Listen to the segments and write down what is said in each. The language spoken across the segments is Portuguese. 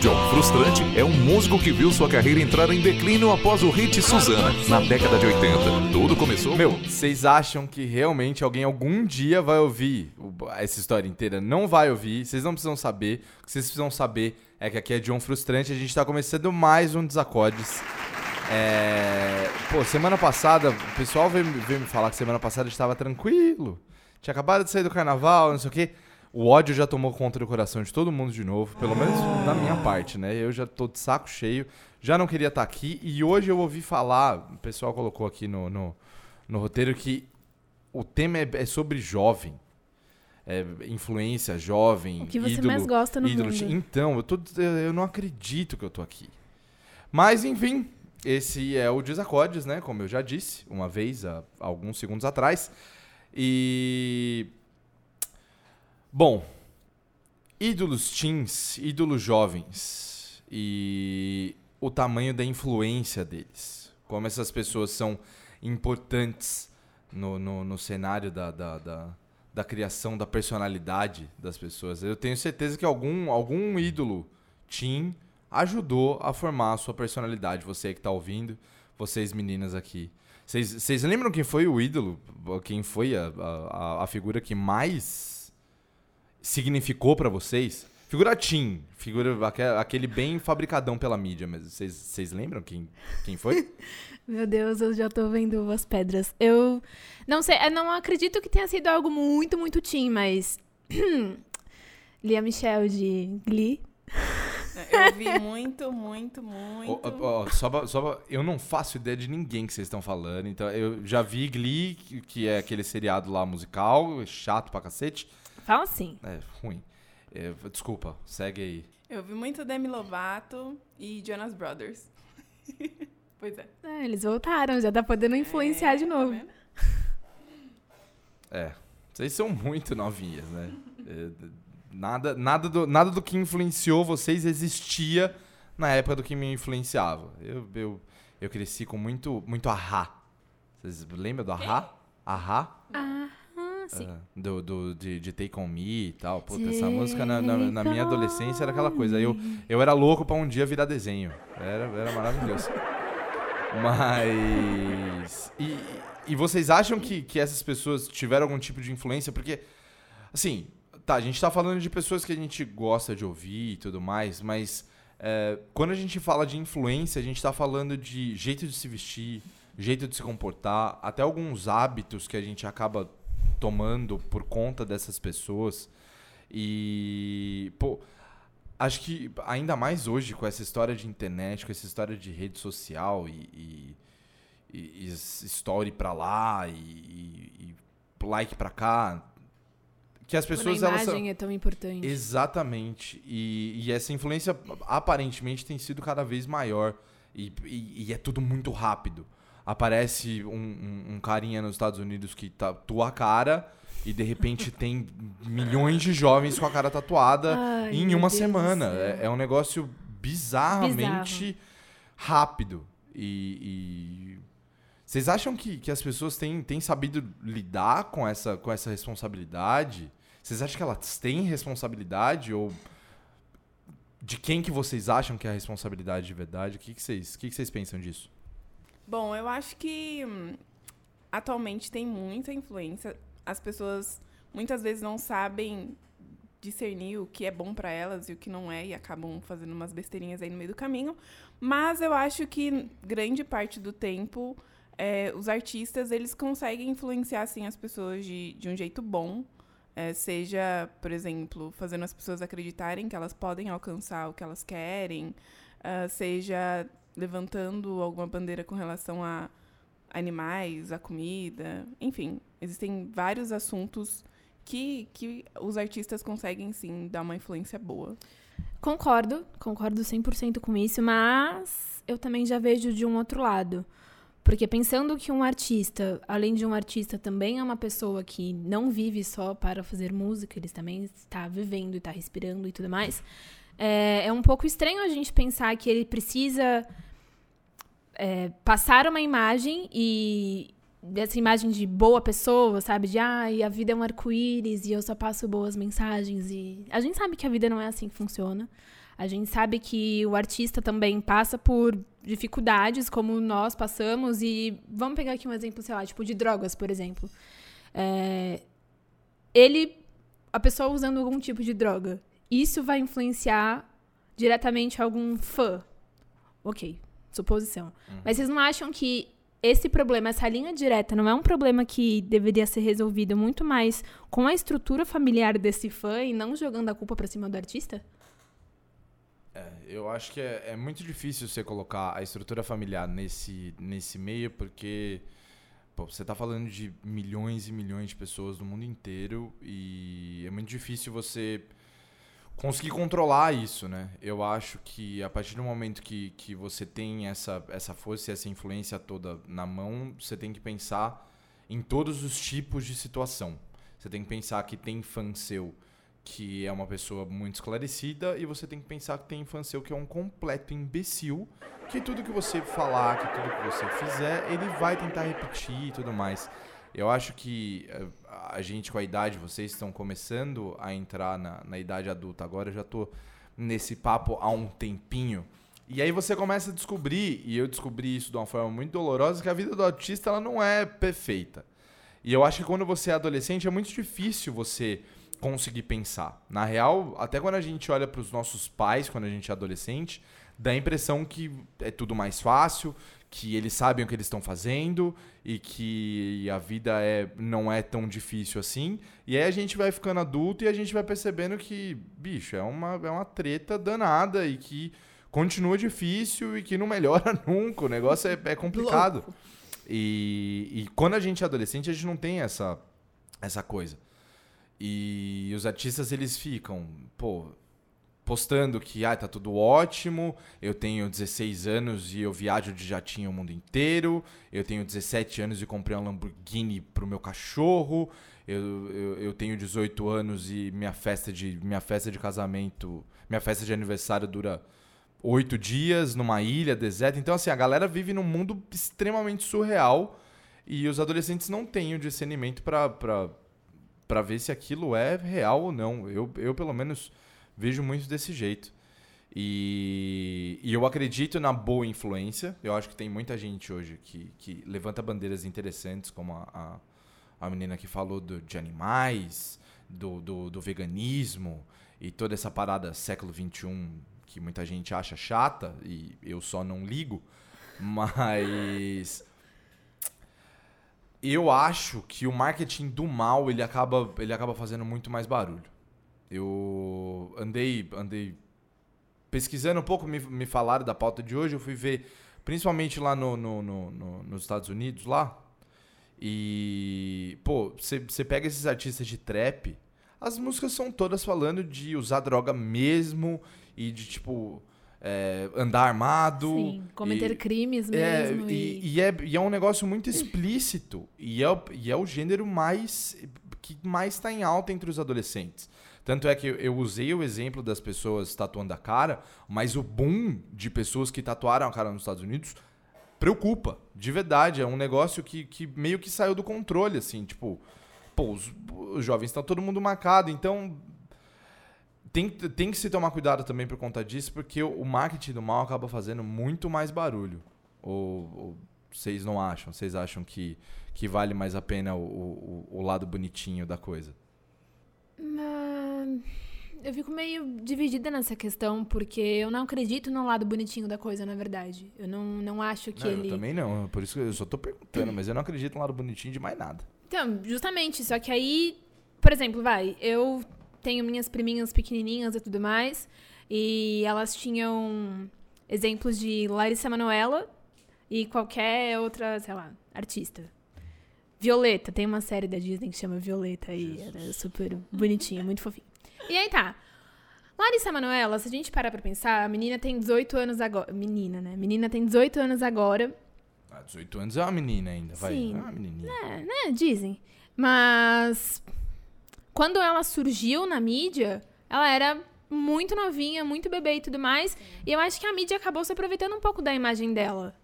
John Frustrante é um músico que viu sua carreira entrar em declínio após o hit Suzana, na década de 80. Tudo começou. Meu, vocês acham que realmente alguém algum dia vai ouvir essa história inteira? Não vai ouvir, vocês não precisam saber. O que vocês precisam saber é que aqui é John Frustrante, a gente tá começando mais um Desacordes. É... Pô, semana passada, o pessoal veio, veio me falar que semana passada estava tranquilo. Tinha acabado de sair do carnaval, não sei o quê. O ódio já tomou conta do coração de todo mundo de novo, pelo menos da minha parte, né? Eu já tô de saco cheio, já não queria estar aqui. E hoje eu ouvi falar, o pessoal colocou aqui no, no, no roteiro que o tema é, é sobre jovem. É, influência, jovem, O que você ídolo, mais gosta no ídolo. mundo. Então, eu, tô, eu não acredito que eu tô aqui. Mas, enfim, esse é o Desacordes, né? Como eu já disse uma vez, há alguns segundos atrás. E. Bom, ídolos teens, ídolos jovens e o tamanho da influência deles. Como essas pessoas são importantes no, no, no cenário da, da, da, da criação da personalidade das pessoas. Eu tenho certeza que algum, algum ídolo teen ajudou a formar a sua personalidade. Você que tá ouvindo, vocês meninas aqui. Vocês lembram quem foi o ídolo? Quem foi a, a, a figura que mais significou pra vocês? Figura teen, figura aque- aquele bem fabricadão pela mídia, mas vocês lembram quem, quem foi? Meu Deus, eu já tô vendo as pedras. Eu não sei, eu não acredito que tenha sido algo muito, muito teen, mas. Lia Michelle de Glee. Eu vi muito, muito, muito. Ó, ó, ó, só pra- só pra- eu não faço ideia de ninguém que vocês estão falando. Então, eu já vi Glee, que, que é aquele seriado lá musical, chato pra cacete. Fala assim. É, ruim. É, desculpa, segue aí. Eu vi muito Demi Lovato e Jonas Brothers. pois é. É, eles voltaram, já tá podendo influenciar É, de tá novo. vendo? É, vocês são muito novinhas, né? É, nada, nada, do, nada do que influenciou vocês existia na época do que me influenciava. Eu, eu, eu cresci com muito, muito ahá. Vocês lembram do ahá? Ahá? Ah, sim. É, do, do, de, de Take On Me e tal. Puta, essa Take música na, na, na minha adolescência era aquela coisa. Eu, eu era louco pra um dia virar desenho. Era, era maravilhoso. Mas. E, e vocês acham que, que essas pessoas tiveram algum tipo de influência? Porque, assim, tá, a gente tá falando de pessoas que a gente gosta de ouvir e tudo mais, mas é, quando a gente fala de influência, a gente tá falando de jeito de se vestir, jeito de se comportar, até alguns hábitos que a gente acaba tomando por conta dessas pessoas. E, pô, acho que ainda mais hoje com essa história de internet, com essa história de rede social e, e, e- story pra lá e, e- like pra cá, que as Quando pessoas a elas são- imagem é tão importante. Exatamente. E, e essa influência aparentemente tem sido cada vez maior. E, e- e é tudo muito rápido. Aparece um, um- um carinha nos Estados Unidos que tatua a cara e de repente tem milhões de jovens com a cara tatuada Ai, em uma Deus semana. É, é um negócio bizarramente rápido. E. e- Vocês acham que, que as pessoas têm, têm sabido lidar com essa, com essa responsabilidade? Vocês acham que elas têm responsabilidade? Ou de quem que vocês acham que é a responsabilidade de verdade? O que, que, vocês, o que, que vocês pensam disso? Bom, eu acho que hum, atualmente tem muita influência. As pessoas muitas vezes não sabem discernir o que é bom pra elas e o que não é e acabam fazendo umas besteirinhas aí no meio do caminho. Mas eu acho que grande parte do tempo é, os artistas eles conseguem influenciar assim as pessoas de, de um jeito bom. É, seja, por exemplo, fazendo as pessoas acreditarem que elas podem alcançar o que elas querem, ah, seja levantando alguma bandeira com relação a animais, a comida, enfim, existem vários assuntos que, que os artistas conseguem sim dar uma influência boa. Concordo, concordo 100% com isso, mas eu também já vejo de um outro lado. Porque pensando que um artista, além de um artista, também é uma pessoa que não vive só para fazer música, ele também está vivendo e está respirando e tudo mais, é, é um pouco estranho a gente pensar que ele precisa é, passar uma imagem e dessa imagem de boa pessoa, sabe? De ai, a vida é um arco-íris e eu só passo boas mensagens. E a gente sabe que a vida não é assim que funciona. A gente sabe que o artista também passa por dificuldades, como nós passamos. E vamos pegar aqui um exemplo, sei lá, tipo de drogas, por exemplo. É, ele, a pessoa usando algum tipo de droga, isso vai influenciar diretamente algum fã. Ok, suposição. Mas vocês não acham que esse problema, essa linha direta, não é um problema que deveria ser resolvido muito mais com a estrutura familiar desse fã e não jogando a culpa pra cima do artista? É, eu acho que é, é muito difícil você colocar a estrutura familiar nesse, nesse meio, porque pô, você está falando de milhões e milhões de pessoas no mundo inteiro e é muito difícil você conseguir controlar isso, né? Eu acho que a partir do momento que, que você tem essa, essa força e essa influência toda na mão, você tem que pensar em todos os tipos de situação. Você tem que pensar que tem fã seu que é uma pessoa muito esclarecida e você tem que pensar que tem fã seu que é um completo imbecil, que tudo que você falar, que tudo que você fizer, ele vai tentar repetir e tudo mais. Eu acho que eh, a gente, com a idade, vocês estão começando a entrar na, na idade adulta agora, eu já tô nesse papo há um tempinho. E aí você começa a descobrir, e eu descobri isso de uma forma muito dolorosa, que a vida do autista ela não é perfeita. E eu acho que quando você é adolescente é muito difícil você conseguir pensar. Na real, até quando a gente olha para os nossos pais, quando a gente é adolescente, dá a impressão que é tudo mais fácil, que eles sabem o que eles estão fazendo e que a vida é, não é tão difícil assim. E aí a gente vai ficando adulto e a gente vai percebendo que, bicho, é uma, é uma treta danada e que continua difícil e que não melhora nunca. O negócio é, é complicado. E, e quando a gente é adolescente, a gente não tem essa, essa coisa. E os artistas, eles ficam, pô, postando que ah, tá tudo ótimo, eu tenho 16 anos e eu viajo de jatinho o mundo inteiro, eu tenho 17 anos e comprei um Lamborghini pro meu cachorro, eu, eu, eu tenho 18 anos e minha festa de minha festa de casamento, minha festa de aniversário dura oito dias numa ilha deserta. Então, assim, a galera vive num mundo extremamente surreal e os adolescentes não têm o discernimento para para ver se aquilo é real ou não. Eu, eu pelo menos, vejo muito desse jeito. E, e, eu acredito na boa influência. Eu acho que tem muita gente hoje que, que levanta bandeiras interessantes, como a, a, a menina que falou do, de animais, do, do, do, veganismo e toda essa parada século XXI que muita gente acha chata e eu só não ligo. Mas eu acho que o marketing do mal ele acaba, ele acaba fazendo muito mais barulho. Eu andei, andei pesquisando um pouco, me, me falaram da pauta de hoje, eu fui ver, principalmente lá no, no, no, no nos Estados Unidos, lá. E, pô, você pega esses artistas de trap, as músicas são todas falando de usar droga mesmo e de, tipo, é, andar armado. Sim, cometer e, crimes é, mesmo. E, E, e é, e é um negócio muito explícito. E é, o- e é o gênero mais que mais está em alta entre os adolescentes. Tanto é que eu, usei o exemplo das pessoas tatuando a cara, mas o boom de pessoas que tatuaram a cara nos Estados Unidos preocupa, de verdade. É um negócio que, que meio que saiu do controle, assim, tipo, pô, os, os jovens estão todo mundo marcado, então tem, tem que se tomar cuidado também por conta disso, porque o, marketing do mal acaba fazendo muito mais barulho. Ou, ou vocês não acham? Vocês acham que, que vale mais a pena o, o, o lado bonitinho da coisa? Ah, eu fico meio dividida nessa questão, porque eu não acredito no lado bonitinho da coisa, na verdade. Eu não, não acho que Não, ele. Eu também não, por isso que eu só tô perguntando, mas eu não acredito no lado bonitinho de mais nada. Então, justamente, só que aí, por exemplo, vai, eu tenho minhas priminhas pequenininhas e tudo mais, e elas tinham exemplos de Larissa Manoela e qualquer outra, sei lá, artista. Violeta, tem uma série da Disney que chama Violeta e ela é super bonitinha, muito fofinha. E aí tá. Larissa Manoela, se a gente parar pra pensar, a menina tem 18 anos agora. Menina, né? Menina tem 18 anos agora. Ah, 18 anos é uma menina ainda, vai. Sim. É uma menininha. É, né? Dizem. Mas quando ela surgiu na mídia, ela era muito novinha, muito bebê e tudo mais. E eu acho que a mídia acabou se aproveitando um pouco da imagem dela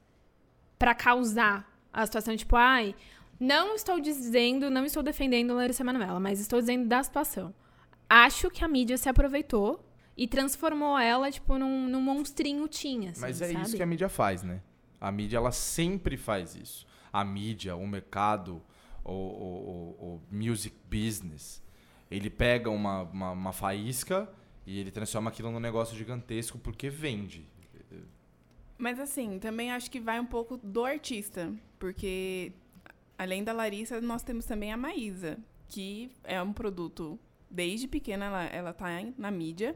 pra causar a situação, tipo, ai, Não estou dizendo, não estou defendendo Larissa Manoela, mas estou dizendo da situação. Acho que a mídia se aproveitou e transformou ela, tipo, num, num monstrinho tinha, assim, Mas é sabe? isso que a mídia faz, né? A mídia, ela sempre faz isso. A mídia, o mercado, o, o, o- o music business, ele pega uma, uma, uma faísca e ele transforma aquilo num negócio gigantesco porque vende. Mas assim, também acho que vai um pouco do artista, porque além da Larissa, nós temos também a Maísa, que é um produto desde pequena ela ela tá em- na mídia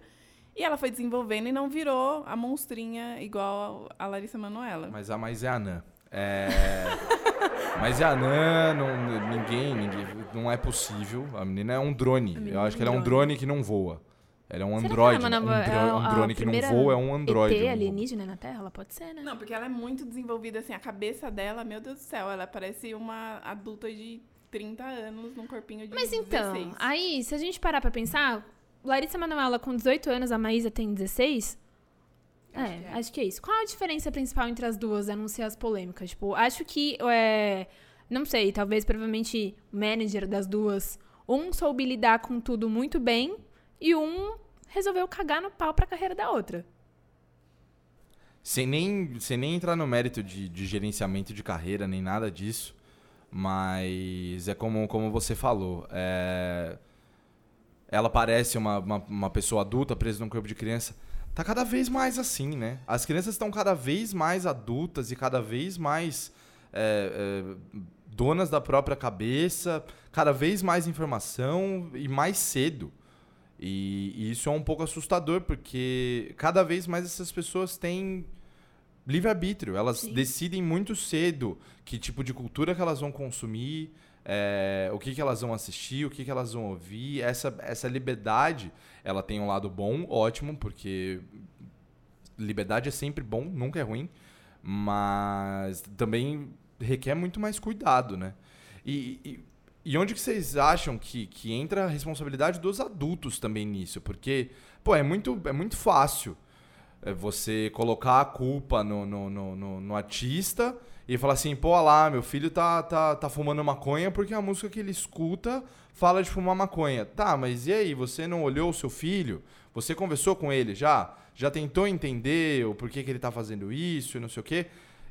e ela foi desenvolvendo e não virou a monstrinha igual a Larissa Manoela. Mas a mais é anã. É... Mas é anã, não, ninguém, ninguém. Não é possível. A menina é um drone. A Eu acho é que ela é um drone. que não voa. Ela é um Será que androide. ela é um, dro- é a- um a drone que não voa é um androide. ET alienígena na Terra? Ela pode ser, né? Não, porque ela é muito desenvolvida, assim, a cabeça dela, meu Deus do céu, ela parece uma adulta de 30 anos num corpinho de Mas então, 16. aí, se a gente parar pra pensar, Larissa Manoela com 18 anos, a Maísa tem 16. Acho é, que é. acho que é isso. Qual a diferença principal entre as duas, a não ser as polêmicas? Tipo, acho que, é, não sei, talvez, provavelmente, o manager das duas, um soube lidar com tudo muito bem e um resolveu cagar no pau pra carreira da outra. Sem nem, sem nem entrar no mérito de, de gerenciamento de carreira, nem nada disso. Mas é como, como você falou. é, Ela parece uma, uma, uma pessoa adulta presa num corpo de criança. Tá cada vez mais assim, né? As crianças estão cada vez mais adultas e cada vez mais é, é, donas da própria cabeça, cada vez mais informação e mais cedo. E, e isso é um pouco assustador, porque cada vez mais essas pessoas têm livre-arbítrio. Elas Sim. decidem muito cedo que tipo de cultura que elas vão consumir, é, o que, que elas vão assistir, o que, que elas vão ouvir. Essa, essa liberdade, ela tem um lado bom, ótimo, porque liberdade é sempre bom, nunca é ruim, mas também requer muito mais cuidado, né? E, e, e onde que vocês acham que, que entra a responsabilidade dos adultos também nisso? Porque, pô, é muito, é muito fácil você colocar a culpa no, no, no, no- artista e falar assim, pô, lá, meu filho tá, tá, tá fumando maconha porque a música que ele escuta fala de fumar maconha. Tá, mas e aí, você não olhou o seu filho? Você conversou com ele já? Já tentou entender o porquê que ele tá fazendo isso e não sei o quê?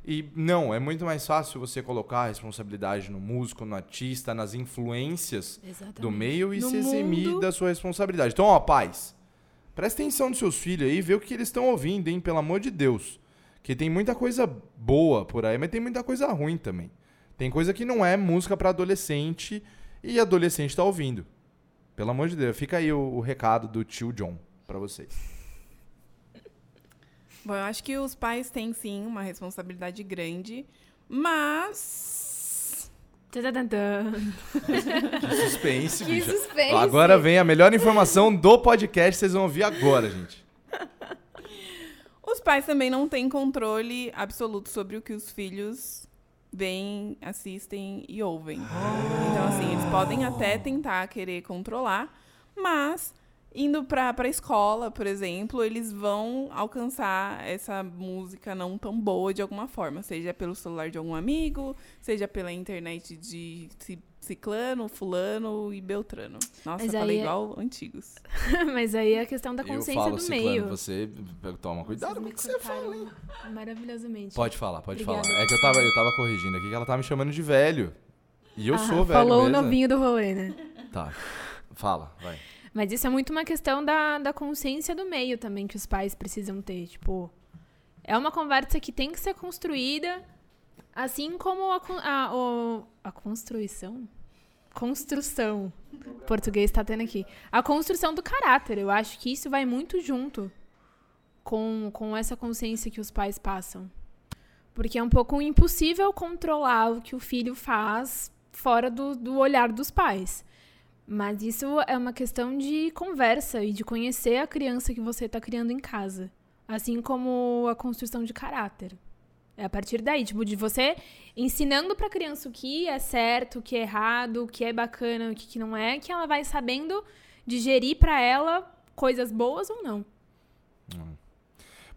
E não, é muito mais fácil você colocar a responsabilidade no músico, no artista, nas influências Exatamente. do meio e No se eximir mundo- da sua responsabilidade. Então, ó, pais, presta atenção nos seus filhos aí, vê o que eles estão ouvindo, hein? Pelo amor de Deus. Que tem muita coisa boa por aí, mas tem muita coisa ruim também. Tem coisa que não é música pra adolescente e adolescente tá ouvindo. Pelo amor de Deus, fica aí o, o recado do tio John pra vocês. Bom, eu acho que os pais têm sim uma responsabilidade grande, mas. Que suspense, Que bicha. suspense. Agora vem a melhor informação do podcast, vocês vão ouvir agora, gente. Os pais também não têm controle absoluto sobre o que os filhos veem, assistem e ouvem. Então, assim, eles podem até tentar querer controlar, mas indo pra, pra escola, por exemplo, eles vão alcançar essa música não tão boa de alguma forma, seja pelo celular de algum amigo, seja pela internet de ci- ciclano, fulano e beltrano. Nossa, Mas eu falei aí é- igual antigos. Mas aí é a questão da Eu consciência falo, do Ciclano, meio. você toma cuidado com o que você fala. cortaram Maravilhosamente. Pode falar, pode Obrigada. falar. É que eu tava, eu tava corrigindo aqui que ela tava me chamando de velho. E eu Ah, sou velho Falou mesmo. o novinho do rolê, né? Tá. Fala, vai. Mas isso é muito uma questão da, da consciência do meio também que os pais precisam ter. Tipo, é uma conversa que tem que ser construída, assim como a, a, o- a construção. Construção. O português tá tendo aqui. A construção do caráter. Eu acho que isso vai muito junto com, com essa consciência que os pais passam. Porque é um pouco impossível controlar o que o filho faz fora do, do olhar dos pais. Mas isso é uma questão de conversa e de conhecer a criança que você está criando em casa. Assim como a construção de caráter. É a partir daí, tipo, de você ensinando pra criança o que é certo, o que é errado, o que é bacana, o que não é, que ela vai sabendo digerir pra ela coisas boas ou não.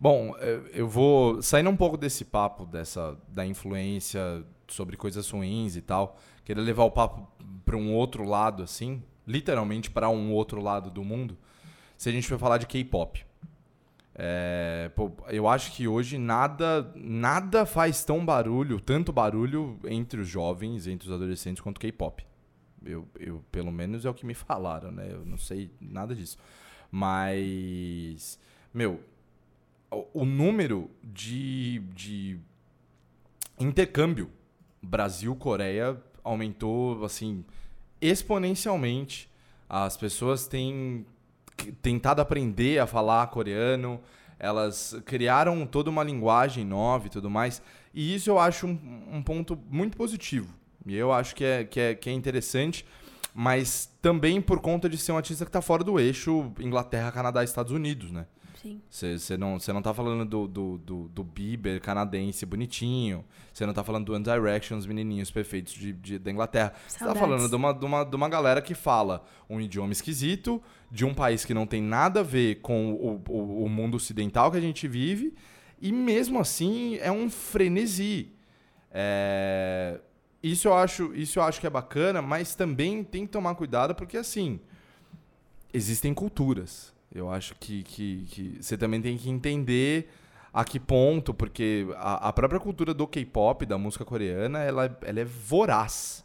Bom, eu- eu vou saindo um pouco desse papo dessa da influência sobre coisas ruins e tal, querer levar o papo para um outro lado assim, literalmente para um outro lado do mundo. Se a gente for falar de K-pop, É, eu acho que hoje nada nada faz tão barulho, tanto barulho entre os jovens, entre os adolescentes quanto K-pop. Eu, eu pelo menos é o que me falaram, né? Eu não sei nada disso. Mas meu, o, o número de, de intercâmbio Brasil-Coreia aumentou assim exponencialmente. As pessoas têm tentado aprender a falar coreano, elas criaram toda uma linguagem nova e tudo mais. E isso eu acho um, um ponto muito positivo. E eu acho que é, que, é, que é interessante, mas também por conta de ser um artista que está fora do eixo Inglaterra, Canadá Estados Unidos, né? Sim. Você não, cê não tá falando do, do, do, do Bieber canadense bonitinho. Você não tá falando do One Direction, os menininhos perfeitos de, de- da Inglaterra. Você tá falando de uma, de, uma, de uma galera que fala um idioma esquisito, de um país que não tem nada a ver com o, o, o mundo ocidental que a gente vive. E mesmo assim é um frenesi. É, Isso, eu acho, isso eu acho que é bacana, mas também tem que tomar cuidado porque assim existem culturas. Eu acho que, que, que você também tem que entender a que ponto, porque a, a própria cultura do K-pop, da música coreana, ela, ela é voraz.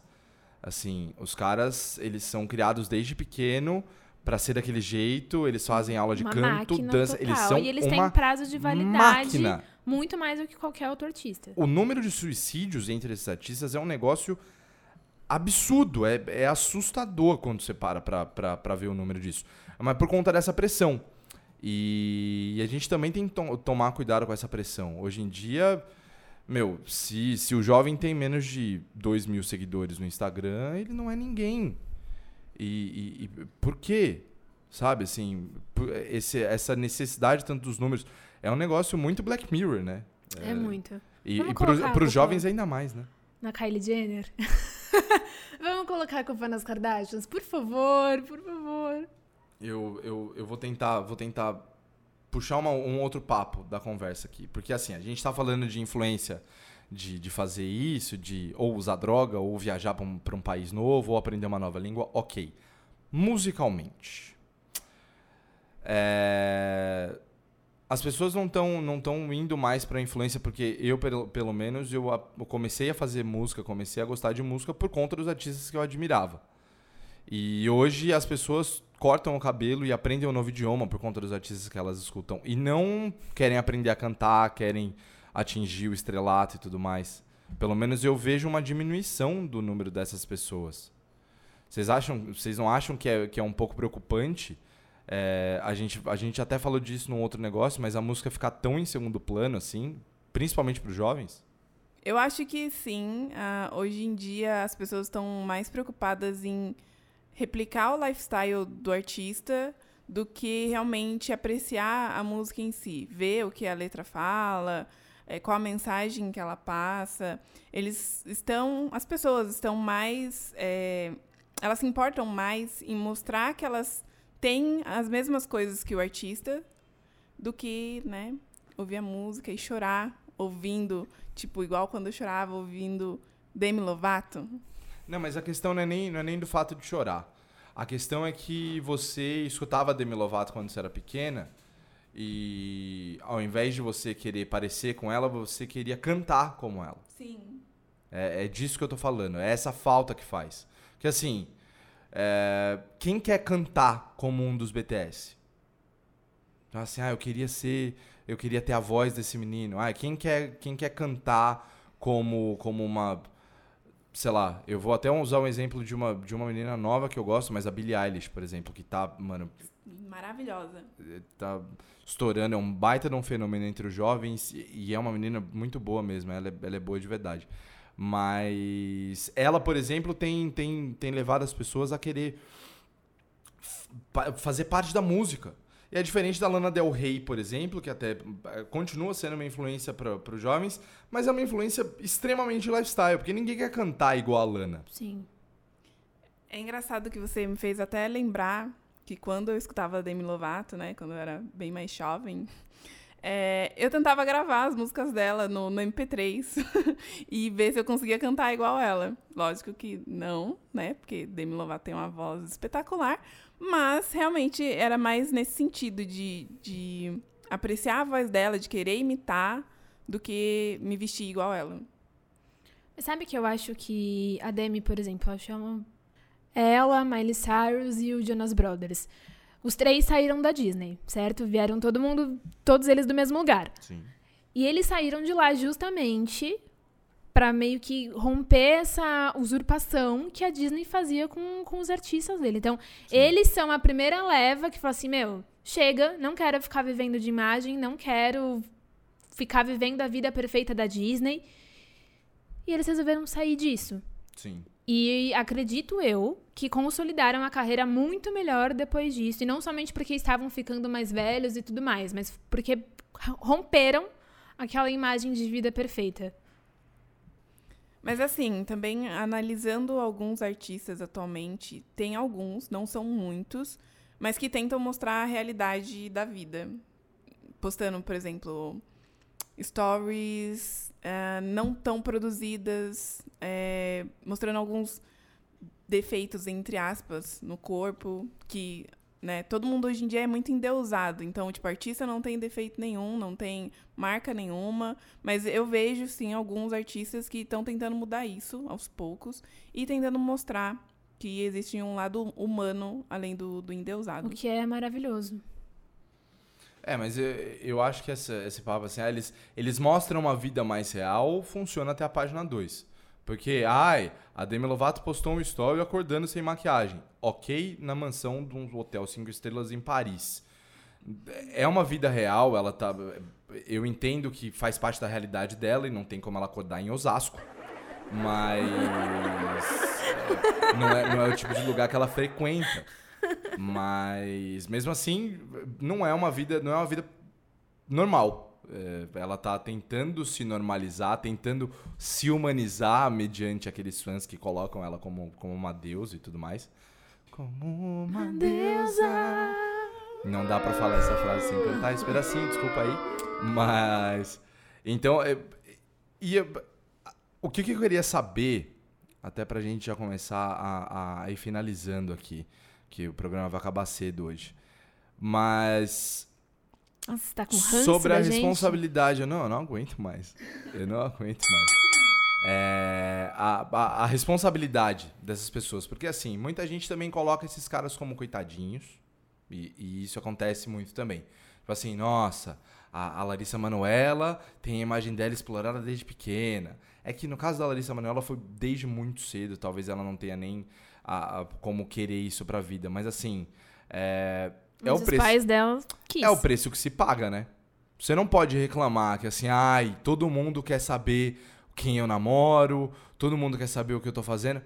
Assim, os caras, eles são criados desde pequeno pra ser daquele jeito, eles fazem aula de uma canto, dança, total. eles são e eles uma têm prazo de validade máquina. muito mais do que qualquer outro artista. O número de suicídios entre esses artistas é um negócio absurdo, é, é assustador quando você para pra, pra, pra ver o número disso. Mas por conta dessa pressão. E a gente também tem que to- tomar cuidado com essa pressão. Hoje em dia, meu, se, se o jovem tem menos de 2 mil seguidores no Instagram, ele não é ninguém. E, e- e por quê? Sabe, assim, esse, essa necessidade tanto dos números. É um negócio muito Black Mirror, né? É, muito. E, Vamos e pro, colocar a pros culpa- jovens ainda mais, né? Na Kylie Jenner. Vamos colocar a culpa nas Kardashians? Por favor, por favor. Eu, eu, eu vou tentar vou tentar puxar uma- um outro papo da conversa aqui. Porque assim, a gente tá falando de influência de, de fazer isso, de ou usar droga, ou viajar para um, pra um país novo, ou aprender uma nova língua, ok. Musicalmente. É, As pessoas não estão não tão indo mais pra influência, porque eu, pelo, pelo menos, eu, eu comecei a fazer música, comecei a gostar de música por conta dos artistas que eu admirava. E hoje as pessoas cortam o cabelo e aprendem um novo idioma por conta dos artistas que elas escutam. E não querem aprender a cantar, querem atingir o estrelato e tudo mais. Pelo menos eu vejo uma diminuição do número dessas pessoas. Vocês acham, vocês não acham que é, que é um pouco preocupante? É, a, gente, a gente até falou disso num outro negócio, mas a música ficar tão em segundo plano assim, principalmente para os jovens? Eu acho que sim. ah, hoje em dia as pessoas estão mais preocupadas em replicar o lifestyle do artista do que realmente apreciar a música em si, ver o que a letra fala, eh, qual a mensagem que ela passa. Eles estão, as pessoas estão mais, eh, elas se importam mais em mostrar que elas têm as mesmas coisas que o artista do que, né, ouvir a música e chorar ouvindo, tipo, igual quando eu chorava ouvindo Demi Lovato. Não, mas a questão não é nem, não é nem do fato de chorar. A questão é que você escutava Demi Lovato quando você era pequena e ao invés de você querer parecer com ela, você queria cantar como ela. Sim. É, é disso que eu tô falando. É essa falta que faz. Que assim, é, quem quer cantar como um dos BTS? Então, assim, ah, eu queria ser, eu queria ter a voz desse menino. Ah, quem quer, quem quer cantar como, como uma, sei lá, eu vou até usar um exemplo de uma, de uma menina nova que eu gosto, mas a Billie Eilish, por exemplo, que tá, mano, Maravilhosa. tá estourando, é um baita de um fenômeno entre os jovens e e é uma menina muito boa mesmo, ela é, ela é boa de verdade. Mas ela, por exemplo, tem, tem, tem levado as pessoas a querer fazer parte da música. E é diferente da Lana Del Rey, por exemplo, que até eh, continua sendo uma influência para os jovens, mas é uma influência extremamente lifestyle, porque ninguém quer cantar igual a Lana. Sim. É engraçado que você me fez até lembrar que quando eu escutava Demi Lovato, né, quando eu era bem mais jovem, É, eu tentava gravar as músicas dela no, no MP3 e ver se eu conseguia cantar igual ela. Lógico que não, né? Porque Demi Lovato tem uma voz espetacular. Mas realmente era mais nesse sentido de, de apreciar a voz dela, de querer imitar, do que me vestir igual ela. Sabe que eu acho que a Demi, por exemplo, eu chamo ela, Miley Cyrus e o Jonas Brothers. Os três saíram da Disney, certo? Vieram todo mundo, todos eles do mesmo lugar. Sim. E eles saíram de lá justamente para meio que romper essa usurpação que a Disney fazia com, com os artistas dele. Então, Sim. eles são a primeira leva que fala assim: meu, chega, não quero ficar vivendo de imagem, não quero ficar vivendo a vida perfeita da Disney. E eles resolveram sair disso. Sim. E acredito eu que consolidaram a carreira muito melhor depois disso. E não somente porque estavam ficando mais velhos e tudo mais, mas porque romperam aquela imagem de vida perfeita. Mas assim, também analisando alguns artistas atualmente, tem alguns, não são muitos, mas que tentam mostrar a realidade da vida. Postando, por exemplo, stories uh, não tão produzidas, é, mostrando alguns defeitos, entre aspas, no corpo, que né, todo mundo hoje em dia é muito endeusado. Então, tipo, artista não tem defeito nenhum, não tem marca nenhuma. Mas eu vejo, sim, alguns artistas que estão tentando mudar isso aos poucos e tentando mostrar que existe um lado humano além do, do endeusado. O que é maravilhoso. É, mas eu, eu acho que essa, esse papo assim, ah, eles, eles mostram uma vida mais real, funciona até a página 2. Porque, ai, a Demi Lovato postou um story acordando sem maquiagem. Ok, na mansão de um hotel cinco estrelas em Paris. É uma vida real, ela tá. Eu entendo que faz parte da realidade dela e não tem como ela acordar em Osasco. Mas. Não, é, não é o tipo de lugar que ela frequenta. Mas mesmo assim, não é uma vida, não é uma vida normal. É, ela tá tentando se normalizar, tentando se humanizar mediante aqueles fãs que colocam ela como, como uma deusa e tudo mais. Como uma deusa. Não dá para falar essa frase sem cantar esse pedacinho, desculpa aí. Mas. Então, é, e, o que, que eu queria saber, até pra gente já começar a, a ir finalizando aqui que o programa vai acabar cedo hoje. Mas. Nossa, você tá com ranço Sobre a da responsabilidade. Eu não, eu não aguento mais. Eu não aguento mais. É, a, a, a, responsabilidade dessas pessoas. Porque, assim, muita gente também coloca esses caras como coitadinhos. E, e isso acontece muito também. Tipo assim, nossa, a, a Larissa Manoela tem a imagem dela explorada desde pequena. É que no caso da Larissa Manoela foi desde muito cedo. Talvez ela não tenha nem a, a, como querer isso pra vida. Mas assim, é, é o os preço. pais dela quis. É o preço que se paga, né? Você não pode reclamar que assim, ai, todo mundo quer saber quem eu namoro, todo mundo quer saber o que eu tô fazendo.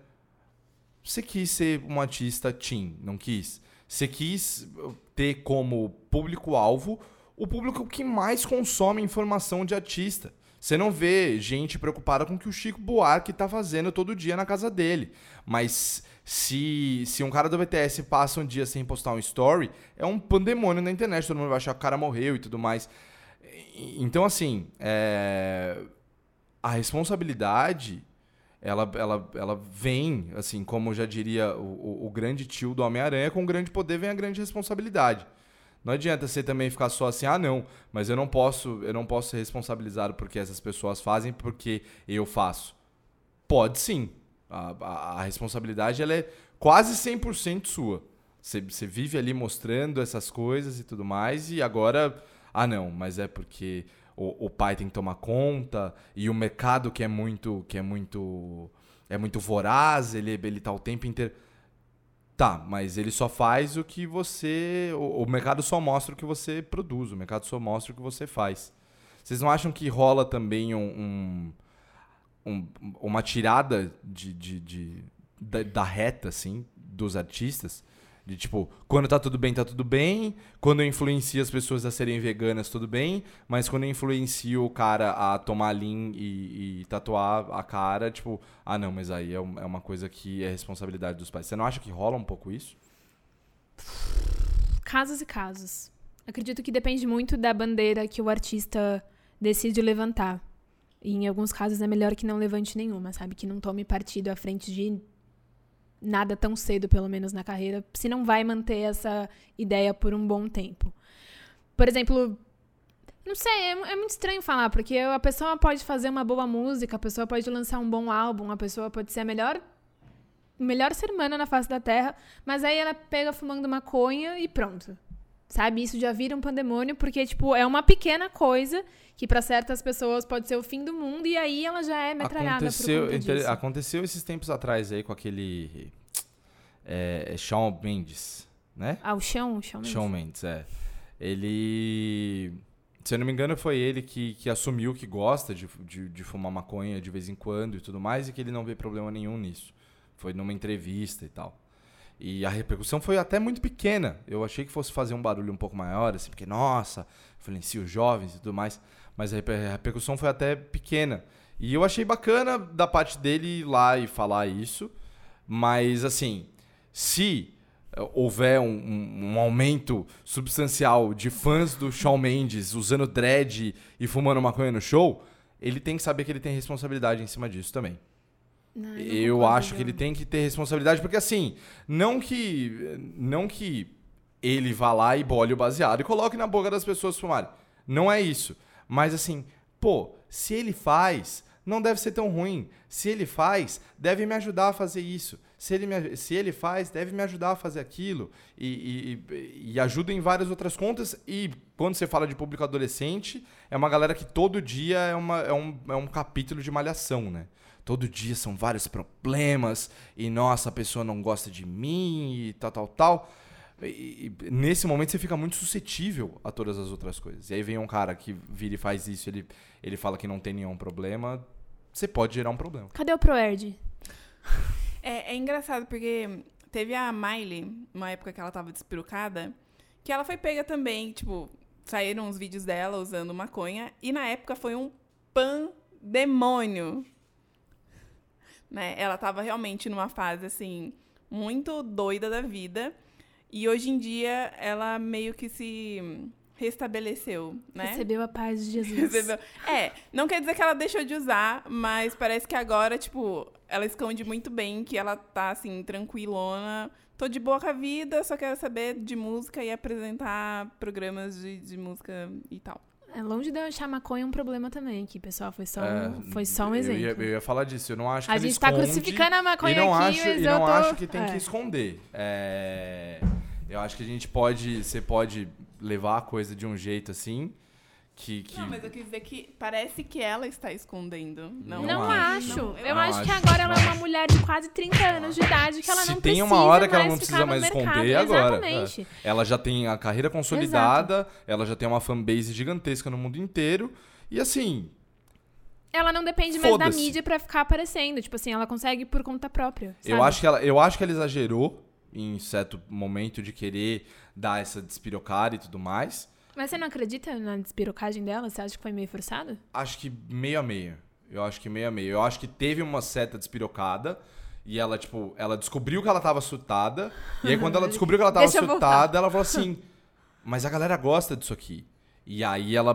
Você quis ser um artista teen, não quis? Você quis ter como público-alvo o público que mais consome informação de artista. Você não vê gente preocupada com o que o Chico Buarque tá fazendo todo dia na casa dele. Mas se, se um cara do BTS passa um dia sem postar um story, é um pandemônio na internet, todo mundo vai achar que o cara morreu e tudo mais. Então, assim, é... a responsabilidade, ela, ela, ela vem, assim, como já diria o, o, grande tio do Homem-Aranha, com grande poder vem a grande responsabilidade. Não adianta você também ficar só assim, ah, não, mas eu não posso, eu não posso ser responsabilizado porque essas pessoas fazem porque eu faço. Pode sim. A, a, a responsabilidade ela é quase 100% sua. Você, vive ali mostrando essas coisas e tudo mais, e agora, ah, não, mas é porque o, o pai tem que tomar conta e o mercado que é muito, que é muito, é muito voraz, ele, ele tá o tempo inteiro. Tá, mas ele só faz o que você. O, o, mercado só mostra o que você produz, o mercado só mostra o que você faz. Vocês não acham que rola também um, um, um uma tirada de, de, de da, da, reta, assim, dos artistas? De tipo, quando tá tudo bem, tá tudo bem. Quando eu influencio as pessoas a serem veganas, tudo bem. Mas quando eu influencio o cara a tomar lean e, e tatuar a cara, tipo, ah não, mas aí é, é uma coisa que é responsabilidade dos pais. Você não acha que rola um pouco isso? Casos e casos. Acredito que depende muito da bandeira que o artista decide levantar. E em alguns casos é melhor que não levante nenhuma, sabe? Que não tome partido à frente de nada tão cedo, pelo menos na carreira, se não vai manter essa ideia por um bom tempo. Por exemplo, não sei, é, é, muito estranho falar, porque a pessoa pode fazer uma boa música, a pessoa pode lançar um bom álbum, a pessoa pode ser a melhor melhor ser humana na face da Terra, mas aí ela pega fumando maconha e pronto. Sabe? Isso já vira um pandemônio, porque, tipo, é uma pequena coisa que para certas pessoas pode ser o fim do mundo e aí ela já é metralhada aconteceu, disso. Aconteceu esses tempos atrás aí com aquele é, Shawn Mendes, né? Ah, o Shawn, Mendes. Shawn Mendes, é. Ele... Se eu não me engano, foi ele que, que assumiu que gosta de, de, de fumar maconha de vez em quando e tudo mais e que ele não vê problema nenhum nisso. Foi numa entrevista e tal. E a repercussão foi até muito pequena. Eu achei que fosse fazer um barulho um pouco maior, assim, porque, nossa, influencia os jovens e tudo mais. Mas a repercussão foi até pequena. E eu achei bacana da parte dele ir lá e falar isso. Mas, assim, se eh, houver um, um, um, aumento substancial de fãs do Shawn Mendes usando dread e fumando maconha no show, ele tem que saber que ele tem responsabilidade em cima disso também. Não, eu, acho que ele tem que ter responsabilidade, porque assim, não que não que ele vá lá e bole o baseado e coloque na boca das pessoas fumarem. Não é isso. Mas assim, pô, se ele faz, não deve ser tão ruim. Se ele faz, deve me ajudar a fazer isso. Se ele, me, se ele faz, deve me ajudar a fazer aquilo. E, e, e ajuda em várias outras contas. E quando você fala de público adolescente, é uma galera que todo dia é, uma, é, um, é um capítulo de malhação, né? Todo dia são vários problemas e nossa, a pessoa não gosta de mim e tal, tal, tal. E, e, nesse momento você fica muito suscetível a todas as outras coisas. E aí vem um cara que vira e faz isso, ele, ele fala que não tem nenhum problema, você pode gerar um problema. Cadê o Proerd? É, é engraçado porque teve a Miley, uma época que ela tava despirucada, que ela foi pega também, tipo, saíram uns vídeos dela usando maconha, e na época foi um pandemônio né? Ela estava realmente numa fase assim muito doida da vida e hoje em dia ela meio que se restabeleceu, né? Recebeu a paz de Jesus. Recebeu. É, não quer dizer que ela deixou de usar, mas parece que agora, tipo, ela esconde muito bem que ela tá assim tranquilona, tô de boa com a vida, só quero saber de música e apresentar programas de, de música e tal. É longe de eu achar maconha um problema também, que pessoal foi só, é, foi só um exemplo. Eu ia, eu ia, falar disso, eu não acho que A gente tá esconde, crucificando a maconha e não aqui, acho, mas e eu não tô... acho que tem é. que esconder. É, eu acho que a gente pode, você pode levar a coisa de um jeito assim, que, que... Não, mas eu quis dizer que parece que ela está escondendo. Não, não, acho. Não, eu, eu acho, acho, que agora ela é uma mulher de quase 30 anos de idade que ela Se não tem precisa uma hora que ela não precisa mais mercado. esconder agora. Exatamente. É. Ela já tem a carreira consolidada, Exato. ela já tem uma fanbase gigantesca no mundo inteiro. E assim, ela não depende mais da mídia para ficar aparecendo. Tipo assim, ela consegue por conta própria. Sabe? Eu acho que ela, eu acho que ela exagerou em certo momento de querer dar essa despirocada e tudo mais. Mas você não acredita na despirocagem dela? Você acha que foi meio forçado? Acho que meio a meio. Eu acho que meio a meio. Eu acho que teve uma certa despirocada. E ela, tipo, ela descobriu que ela tava surtada. E aí, quando ela descobriu que ela tava surtada, ela falou assim: Mas a galera gosta disso aqui. E aí ela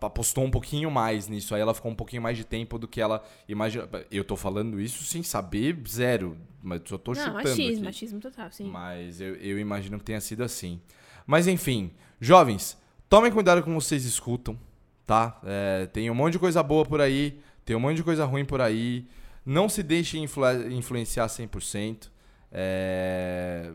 apostou um pouquinho mais nisso. Aí ela ficou um pouquinho mais de tempo do que ela imagina. Eu tô falando isso sem saber zero, mas só tô Não, chutando. Machismo, aqui. machismo total, sim. Mas eu, eu imagino que tenha sido assim. Mas enfim, jovens, tomem cuidado com vocês escutam, tá? É, tem um monte de coisa boa por aí, tem um monte de coisa ruim por aí. Não se deixem influ influenciar 100%. É...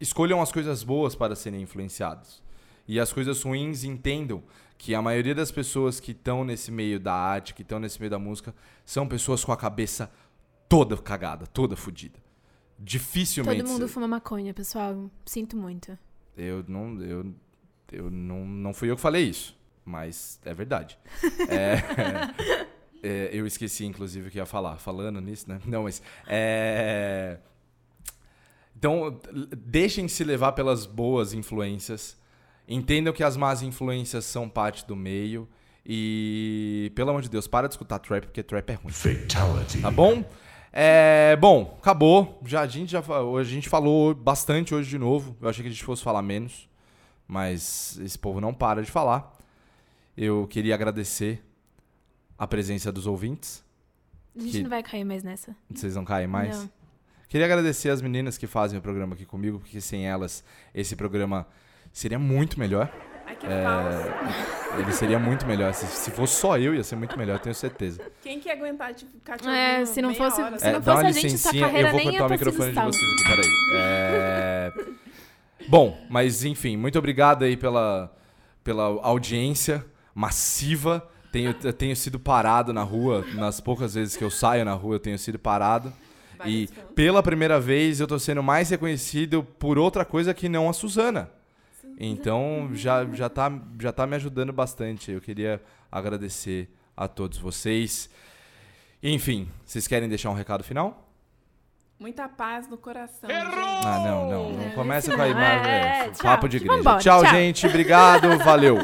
Escolham as coisas boas para serem influenciados. E as coisas ruins entendam que a maioria das pessoas que estão nesse meio da arte, que estão nesse meio da música, são pessoas com a cabeça toda cagada, toda fodida. Dificilmente. Todo mundo fuma maconha, pessoal. Sinto muito. Eu não, eu, eu não, não fui eu que falei isso, mas é verdade. é, é, eu esqueci, inclusive, o que ia falar. Falando nisso, né? Não, mas. É... Então, deixem se levar pelas boas influências. Entendam que as más influências são parte do meio. E, pelo amor de Deus, para de escutar trap, porque trap é ruim. Fatality. Tá bom? É, bom, acabou. Já, a, gente já, a gente falou bastante hoje de novo. Eu achei que a gente fosse falar menos. mas esse povo não para de falar. Eu queria agradecer a presença dos ouvintes. A gente Que- não vai cair mais nessa. Vocês não caem mais? Não. Queria agradecer as meninas que fazem o programa aqui comigo, porque sem elas esse programa seria muito melhor. Que É, falso. Ele seria muito melhor. Se, se fosse só eu, ia ser muito melhor, tenho certeza. Quem que ia aguentar tipo, ficar te É, se não fosse- hora? se É, não fosse a gente, sua licencinha, carreira eu vou nem cortar ia o ter microfone de vocês aqui, peraí. É... Bom, mas enfim, muito obrigado aí pela, pela audiência massiva. Tenho, eu tenho sido parado na rua, nas poucas vezes que eu saio na rua, eu tenho sido parado. E pela primeira vez eu tô sendo mais reconhecido por outra coisa que não a Suzana. Então já, já, tá, já tá me ajudando bastante. Eu queria agradecer a todos vocês. Enfim, vocês querem deixar um recado final? Muita paz no coração. Ah, não, não. Não começa com a imagem. é, é, tchau. papo de igreja. Vambora, tchau, tchau. gente. Obrigado. Valeu.